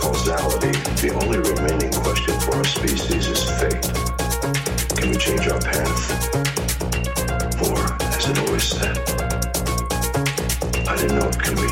causality, the only remaining question for our species is fate. Can we change our path? Or, as it always said, I did not commit.